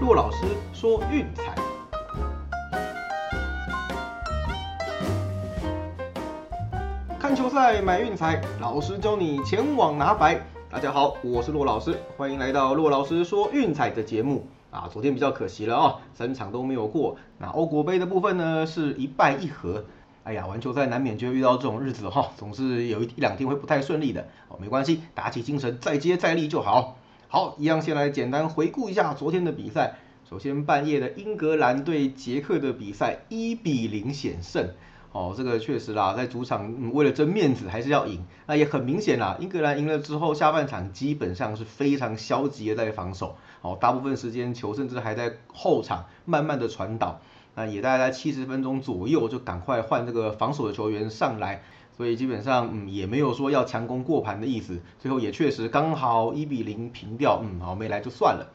骆老师说运彩，看球赛买运彩，老师教你前往拿白。大家好，我是骆老师，欢迎来到骆老师说运彩的节目。啊，昨天比较可惜了哦，三场都没有过。那欧国杯的部分呢，是一败一和。哎呀，玩球赛难免就遇到这种日子哈，总是有一一两天会不太顺利的。哦，没关系，打起精神，再接再厉就好。好，一样先来简单回顾一下昨天的比赛。首先半夜的英格兰对捷克的比赛，一比零险胜。哦，这个确实啦，在主场为了争面子还是要赢。那也很明显啦，英格兰赢了之后，下半场基本上是非常消极的在防守。哦，大部分时间球甚至还在后场慢慢的传导。那也大概在七十分钟左右就赶快换这个防守的球员上来，所以基本上嗯也没有说要强攻过盘的意思。最后也确实刚好一比零平掉，嗯好没来就算了。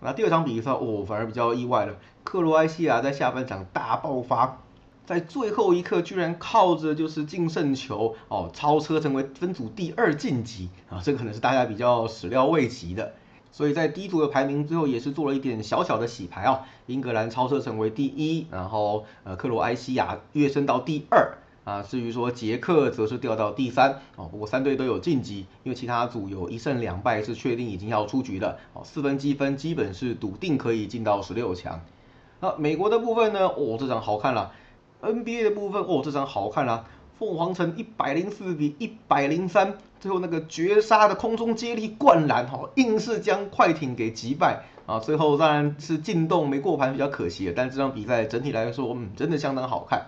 那第二场比赛哦反而比较意外了，克罗埃西亚在下半场大爆发。在最后一刻，居然靠着就是净胜球哦，超车成为分组第二晋级啊，这个可能是大家比较始料未及的。所以在第一组的排名最后也是做了一点小小的洗牌啊，英格兰超车成为第一，然后呃克罗埃西亚跃升到第二啊，至于说捷克则是掉到第三哦。不过三队都有晋级，因为其他组有一胜两败是确定已经要出局的哦，四分积分基本是笃定可以进到十六强。那美国的部分呢？哦，这场好看了。NBA 的部分哦，这场好看了！凤凰城一百零四比一百零三，最后那个绝杀的空中接力灌篮哈，硬是将快艇给击败啊！最后当然是进洞没过盘比较可惜但这场比赛整体来说，嗯，真的相当好看。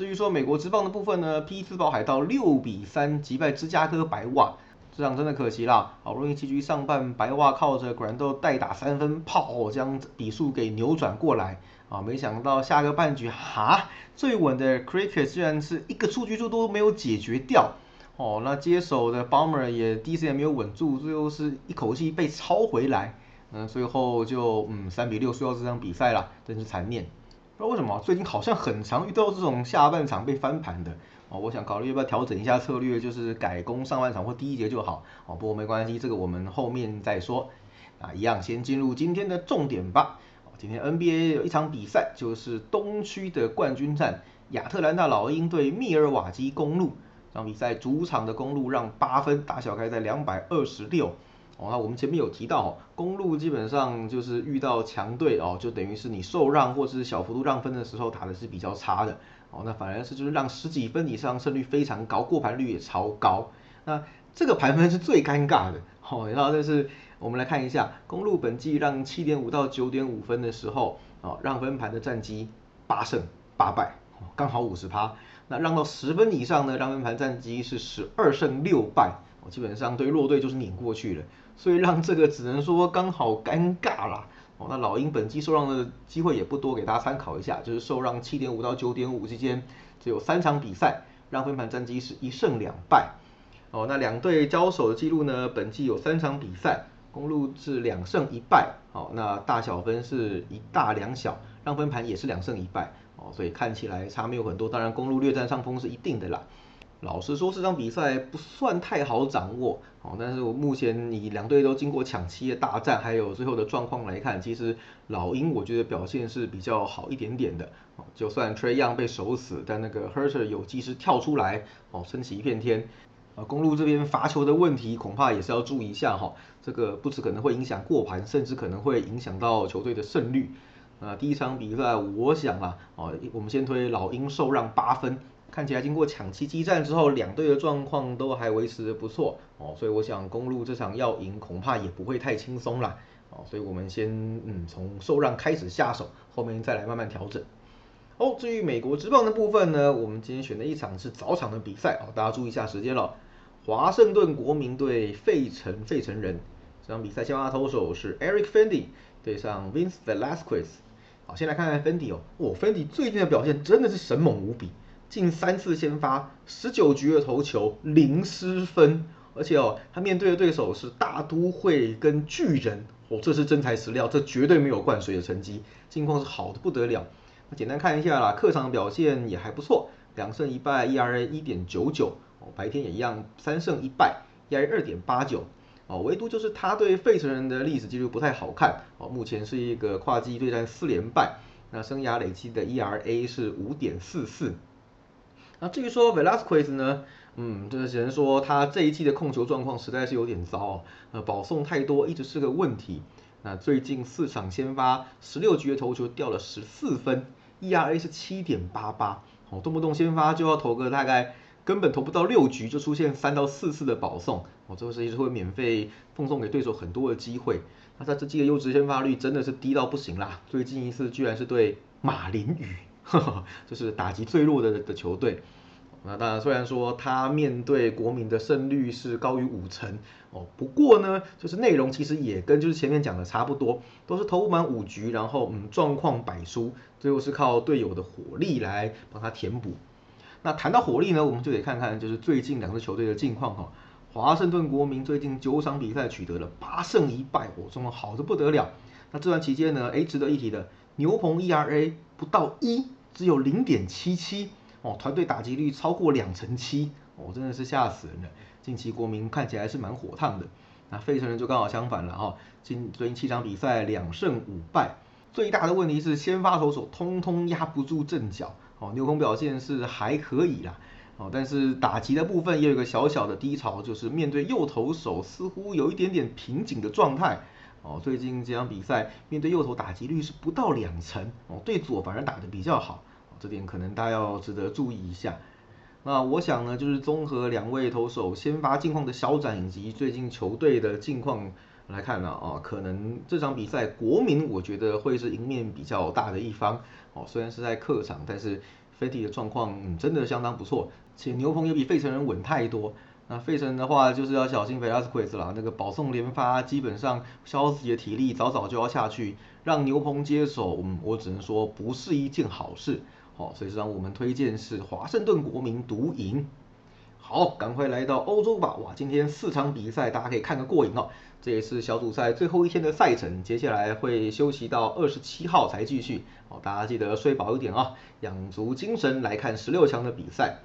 至于说美国职棒的部分呢，匹兹堡海盗六比三击败芝加哥白袜，这场真的可惜啦！好不容易七局上半，白袜靠着格兰豆代打三分炮，将比数给扭转过来。啊，没想到下个半局哈，最稳的 Cricket 居然是一个出局数都没有解决掉。哦，那接手的 Bomber 也第一时间没有稳住，最后是一口气被抄回来。嗯，最后就嗯三比六输掉这场比赛了，真是残念。不知道为什么最近好像很常遇到这种下半场被翻盘的。哦，我想考虑要不要调整一下策略，就是改攻上半场或第一节就好。哦，不过没关系，这个我们后面再说。啊，一样先进入今天的重点吧。今天 NBA 有一场比赛，就是东区的冠军战，亚特兰大老鹰对密尔瓦基公路。这场比赛主场的公路让八分，大小开在两百二十六。哦，那我们前面有提到，公路基本上就是遇到强队哦，就等于是你受让或是小幅度让分的时候打的是比较差的。哦，那反而是就是让十几分以上胜率非常高，过盘率也超高。那这个盘分是最尴尬的。哦，然后就是。我们来看一下公路本季让七点五到九点五分的时候，哦，让分盘的战绩八胜八败，刚好五十趴。那让到十分以上呢，让分盘战绩是十二胜六败，基本上对弱队就是碾过去了。所以让这个只能说刚好尴尬啦。哦，那老鹰本季受让的机会也不多，给大家参考一下，就是受让七点五到九点五之间，只有三场比赛，让分盘战绩是一胜两败。哦，那两队交手的记录呢，本季有三场比赛。公路是两胜一败，哦，那大小分是一大两小，让分盘也是两胜一败，哦，所以看起来差没有很多，当然公路略占上风是一定的啦。老实说，这场比赛不算太好掌握，哦，但是我目前以两队都经过抢七的大战，还有最后的状况来看，其实老鹰我觉得表现是比较好一点点的，哦，就算 Trey Young 被守死，但那个 Herter 有及时跳出来，哦，撑起一片天。啊，公路这边罚球的问题恐怕也是要注意一下哈，这个不止可能会影响过盘，甚至可能会影响到球队的胜率。啊，第一场比赛我想啊，哦，我们先推老鹰受让八分，看起来经过抢七激战之后，两队的状况都还维持的不错哦，所以我想公路这场要赢恐怕也不会太轻松啦。哦，所以我们先嗯从受让开始下手，后面再来慢慢调整。哦，至于美国职棒的部分呢，我们今天选的一场是早场的比赛哦，大家注意一下时间了。华盛顿国民对费城费城人，这场比赛先发投手是 Eric Fendi 对上 Vince Velasquez。好，先来看看 Fendi 哦，哦，Fendi 最近的表现真的是神猛无比，近三次先发，十九局的投球零失分，而且哦，他面对的对手是大都会跟巨人，哦，这是真材实料，这绝对没有灌水的成绩，近况是好的不得了。简单看一下啦，客场表现也还不错，两胜一败，ERA 一点九九，哦，白天也一样，三胜一败，ERA 二点八九。哦，唯独就是他对费城人的历史记录不太好看哦，目前是一个跨季对战四连败，那生涯累积的 ERA 是五点四四。那至于说 Velasquez 呢，嗯，这个只能说他这一季的控球状况实在是有点糟，呃，保送太多一直是个问题。那最近四场先发，十六局的投球掉了十四分，ERA 是七点八八，哦，动不动先发就要投个大概根本投不到六局就出现三到四次的保送，哦，这个是一直会免费奉送给对手很多的机会。那他这季的优质先发率真的是低到不行啦，最近一次居然是对马林鱼。就是打击最弱的的球队，那当然虽然说他面对国民的胜率是高于五成哦，不过呢，就是内容其实也跟就是前面讲的差不多，都是投满五局，然后嗯状况百输，最后是靠队友的火力来帮他填补。那谈到火力呢，我们就得看看就是最近两支球队的近况哈。华盛顿国民最近九场比赛取得了八胜一败，我，状况好的不得了。那这段期间呢，哎，值得一提的，牛棚 ERA 不到一。只有零点七七哦，团队打击率超过两成七哦，真的是吓死人了。近期国民看起来是蛮火烫的，那费城人就刚好相反了哈，近最近七场比赛两胜五败，最大的问题是先发投手通通压不住阵脚哦，牛棚表现是还可以啦哦，但是打击的部分也有一个小小的低潮，就是面对右投手似乎有一点点瓶颈的状态。哦，最近这场比赛面对右投打击率是不到两成，哦，对左反而打得比较好，这点可能大家要值得注意一下。那我想呢，就是综合两位投手先发近况的小展以及最近球队的近况来看呢，啊，可能这场比赛国民我觉得会是赢面比较大的一方，哦，虽然是在客场，但是飞迪的状况真的相当不错，且牛棚也比费城人稳太多。那费城的话就是要小心 Velasquez 啦，那个保送连发，基本上消耗自己的体力，早早就要下去，让牛棚接手，嗯，我只能说不是一件好事。好，所以让我们推荐是华盛顿国民独赢。好，赶快来到欧洲吧，哇，今天四场比赛，大家可以看个过瘾哦。这也是小组赛最后一天的赛程，接下来会休息到二十七号才继续。哦，大家记得睡饱一点啊，养足精神来看十六强的比赛。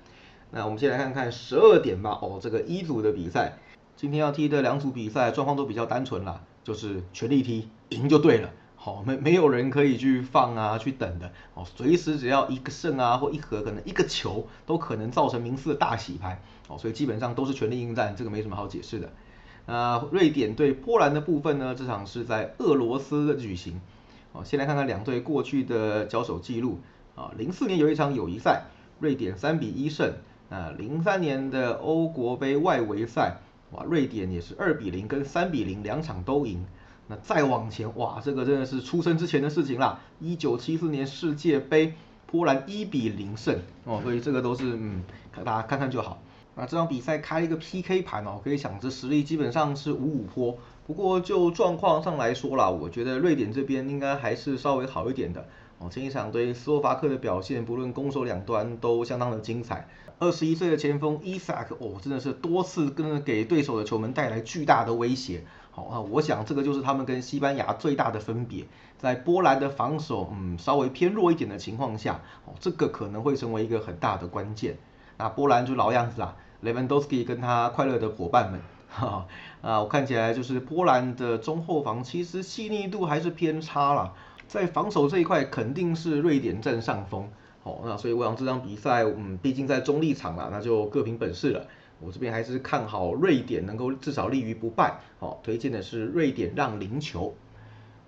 那我们先来看看十二点吧。哦，这个一组的比赛，今天要踢的两组比赛状况都比较单纯啦，就是全力踢，赢就对了。好，没没有人可以去放啊，去等的。哦，随时只要一个胜啊，或一和，可能一个球都可能造成名次的大洗牌。哦，所以基本上都是全力应战，这个没什么好解释的。那瑞典对波兰的部分呢，这场是在俄罗斯的举行。哦，先来看看两队过去的交手记录。啊，零四年有一场友谊赛，瑞典三比一胜。啊，零三年的欧国杯外围赛，哇，瑞典也是二比零跟三比零两场都赢。那再往前，哇，这个真的是出生之前的事情啦。一九七四年世界杯，波兰一比零胜哦，所以这个都是嗯，大家看看就好。那这场比赛开一个 PK 盘哦，可以想这实力基本上是五五坡。不过就状况上来说啦，我觉得瑞典这边应该还是稍微好一点的。哦，前一场对斯洛伐克的表现，不论攻守两端都相当的精彩。二十一岁的前锋伊萨克，哦，真的是多次跟给对手的球门带来巨大的威胁。好啊，我想这个就是他们跟西班牙最大的分别。在波兰的防守，嗯，稍微偏弱一点的情况下，哦，这个可能会成为一个很大的关键。那波兰就老样子啊，Lewandowski 跟他快乐的伙伴们，哈啊，我看起来就是波兰的中后防其实细腻度还是偏差了。在防守这一块，肯定是瑞典占上风。好，那所以我想这场比赛，嗯，毕竟在中立场啦，那就各凭本事了。我这边还是看好瑞典能够至少立于不败。好，推荐的是瑞典让零球。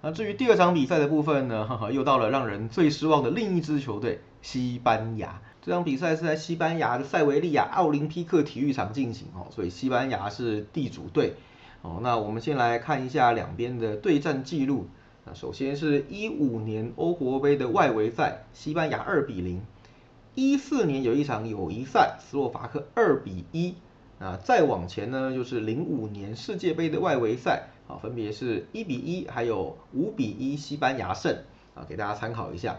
那至于第二场比赛的部分呢，哈哈，又到了让人最失望的另一支球队——西班牙。这场比赛是在西班牙的塞维利亚奥林匹克体育场进行。哦，所以西班牙是地主队。哦，那我们先来看一下两边的对战记录。那首先是一五年欧国杯的外围赛，西班牙二比零；一四年有一场友谊赛，斯洛伐克二比一。那再往前呢，就是零五年世界杯的外围赛，啊，分别是一比一，还有五比一，西班牙胜。啊，给大家参考一下。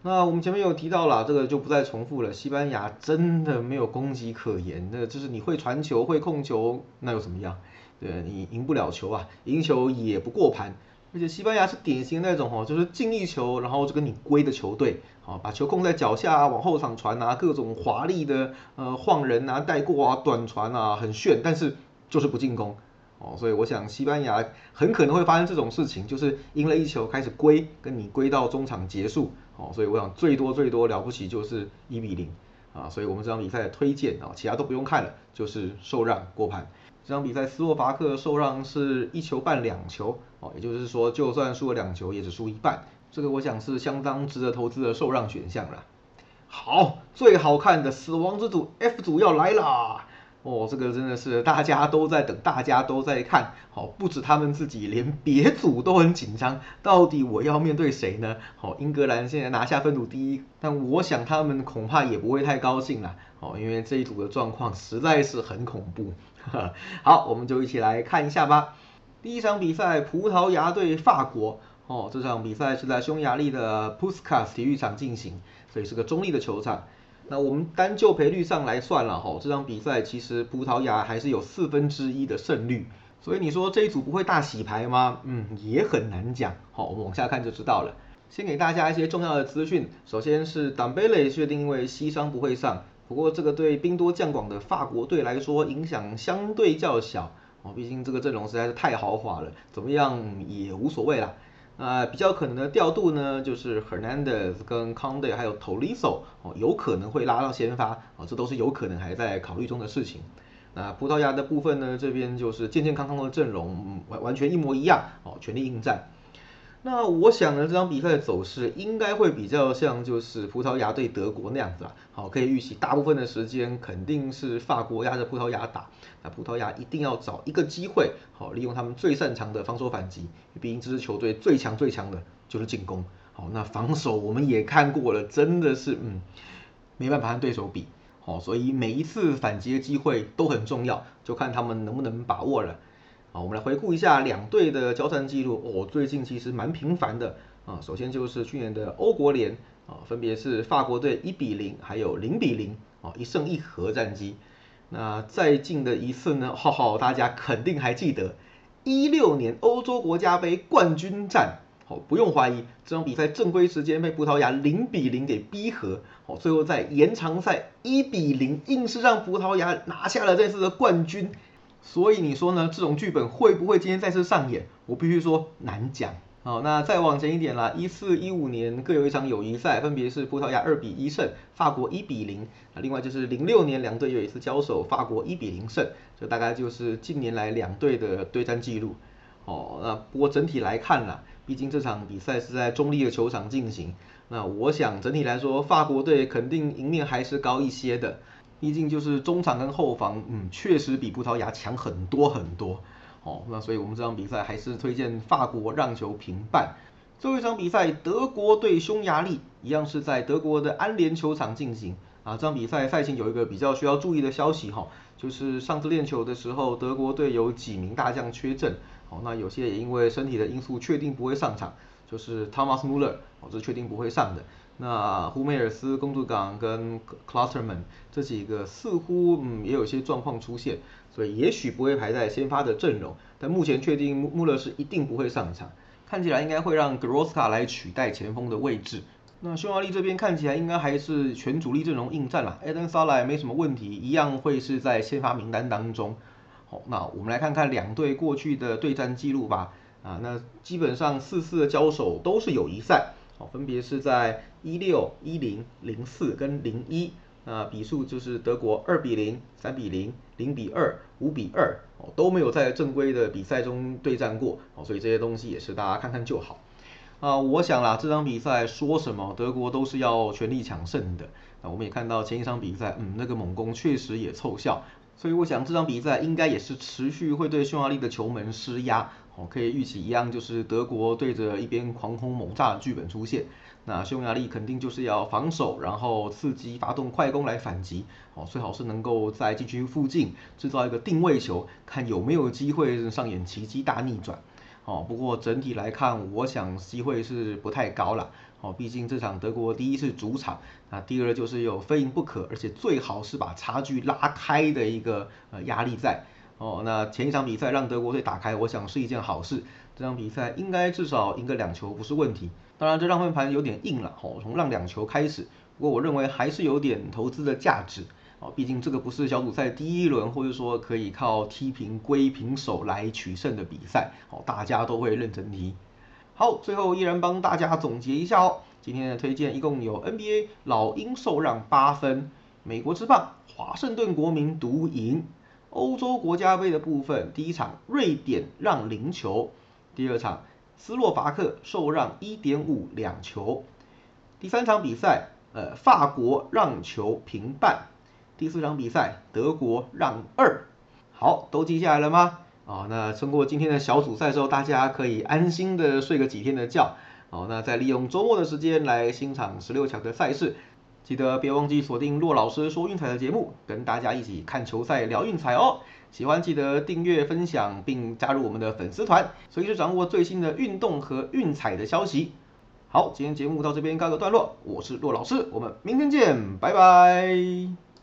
那我们前面有提到了，这个就不再重复了。西班牙真的没有攻击可言，那就是你会传球、会控球，那又怎么样？对你赢不了球啊，赢球也不过盘。而且西班牙是典型那种哦，就是进一球，然后就跟你归的球队，好把球控在脚下啊，往后场传啊，各种华丽的呃晃人啊、带过啊、短传啊，很炫，但是就是不进攻。哦，所以我想西班牙很可能会发生这种事情，就是赢了一球开始归，跟你归到中场结束，哦，所以我想最多最多了不起就是一比零，啊，所以我们这场比赛的推荐啊，其他都不用看了，就是受让过盘。这场比赛斯洛伐克受让是一球半两球，哦，也就是说就算输了两球也只输一半，这个我想是相当值得投资的受让选项了。好，最好看的死亡之组 F 组要来啦！哦，这个真的是大家都在等，大家都在看。好，不止他们自己，连别组都很紧张。到底我要面对谁呢？好，英格兰现在拿下分组第一，但我想他们恐怕也不会太高兴啦。哦，因为这一组的状况实在是很恐怖。好，我们就一起来看一下吧。第一场比赛，葡萄牙对法国。哦，这场比赛是在匈牙利的 p u s k a s 体育场进行，所以是个中立的球场。那我们单就赔率上来算了哈，这场比赛其实葡萄牙还是有四分之一的胜率，所以你说这一组不会大洗牌吗？嗯，也很难讲。好，我们往下看就知道了。先给大家一些重要的资讯，首先是党贝雷确定因为膝伤不会上，不过这个对兵多将广的法国队来说影响相对较小哦，毕竟这个阵容实在是太豪华了，怎么样也无所谓啦。啊比较可能的调度呢，就是 Hernandez 跟 Conde 还有 Toliso 哦，有可能会拉到先发哦，这都是有可能还在考虑中的事情。那葡萄牙的部分呢，这边就是健健康康的阵容，完完全一模一样哦，全力应战。那我想呢，这场比赛的走势应该会比较像就是葡萄牙对德国那样子啊。好，可以预期大部分的时间肯定是法国压着葡萄牙打。那葡萄牙一定要找一个机会，好，利用他们最擅长的防守反击。毕竟这支球队最强最强的就是进攻。好，那防守我们也看过了，真的是嗯，没办法和对手比。好，所以每一次反击的机会都很重要，就看他们能不能把握了。好，我们来回顾一下两队的交战记录哦，最近其实蛮频繁的啊。首先就是去年的欧国联啊，分别是法国队一比零，还有零比零啊，一胜一和战绩。那再近的一次呢，哈哈，大家肯定还记得一六年欧洲国家杯冠军战。好，不用怀疑，这场比赛正规时间被葡萄牙零比零给逼和，好，最后在延长赛一比零，硬是让葡萄牙拿下了这次的冠军。所以你说呢？这种剧本会不会今天再次上演？我必须说难讲。好，那再往前一点啦，一四一五年各有一场友谊赛，分别是葡萄牙二比一胜，法国一比零。啊，另外就是零六年两队有一次交手，法国一比零胜。这大概就是近年来两队的对战记录。哦，那不过整体来看啦，毕竟这场比赛是在中立的球场进行，那我想整体来说，法国队肯定赢面还是高一些的。毕竟就是中场跟后防，嗯，确实比葡萄牙强很多很多，哦，那所以我们这场比赛还是推荐法国让球平半。最后一场比赛，德国对匈牙利，一样是在德国的安联球场进行。啊，这场比赛赛前有一个比较需要注意的消息哈，就是上次练球的时候，德国队有几名大将缺阵，哦，那有些也因为身体的因素确定不会上场，就是 Thomas Muller，哦，这确定不会上的。那胡梅尔斯、公主港跟 Clusterman 这几个似乎嗯也有些状况出现，所以也许不会排在先发的阵容。但目前确定穆勒是一定不会上场，看起来应该会让 Groska 来取代前锋的位置。那匈牙利这边看起来应该还是全主力阵容应战了，Eden s a l a 没什么问题，一样会是在先发名单当中。好，那我们来看看两队过去的对战记录吧。啊，那基本上四次的交手都是友谊赛。好，分别是在一六、一零、零四跟零一，那比数就是德国二比零、三比零、零比二、五比二，哦都没有在正规的比赛中对战过，哦所以这些东西也是大家看看就好。啊，我想啦，这场比赛说什么德国都是要全力抢胜的。那我们也看到前一场比赛，嗯，那个猛攻确实也凑效，所以我想这场比赛应该也是持续会对匈牙利的球门施压。哦，可以预期一样，就是德国对着一边狂轰猛炸的剧本出现，那匈牙利肯定就是要防守，然后伺机发动快攻来反击。哦，最好是能够在禁区附近制造一个定位球，看有没有机会上演奇迹大逆转。哦，不过整体来看，我想机会是不太高了。哦，毕竟这场德国第一是主场，那第二就是有非赢不可，而且最好是把差距拉开的一个呃压力在。哦，那前一场比赛让德国队打开，我想是一件好事。这场比赛应该至少赢个两球不是问题。当然，这让分盘有点硬了，哦，从让两球开始。不过我认为还是有点投资的价值。哦，毕竟这个不是小组赛第一轮，或者说可以靠踢平归平手来取胜的比赛，哦，大家都会认真踢。好，最后依然帮大家总结一下哦，今天的推荐一共有 NBA 老鹰受让八分，美国之棒华盛顿国民独赢，欧洲国家杯的部分，第一场瑞典让零球，第二场斯洛伐克受让一点五两球，第三场比赛。呃，法国让球平半，第四场比赛德国让二，好，都记下来了吗？啊，那通过今天的小组赛之后，大家可以安心的睡个几天的觉，哦，那再利用周末的时间来欣赏十六强的赛事，记得别忘记锁定骆老师说运彩的节目，跟大家一起看球赛聊运彩哦。喜欢记得订阅分享并加入我们的粉丝团，随时掌握最新的运动和运彩的消息。好，今天节目到这边告个段落，我是骆老师，我们明天见，拜拜。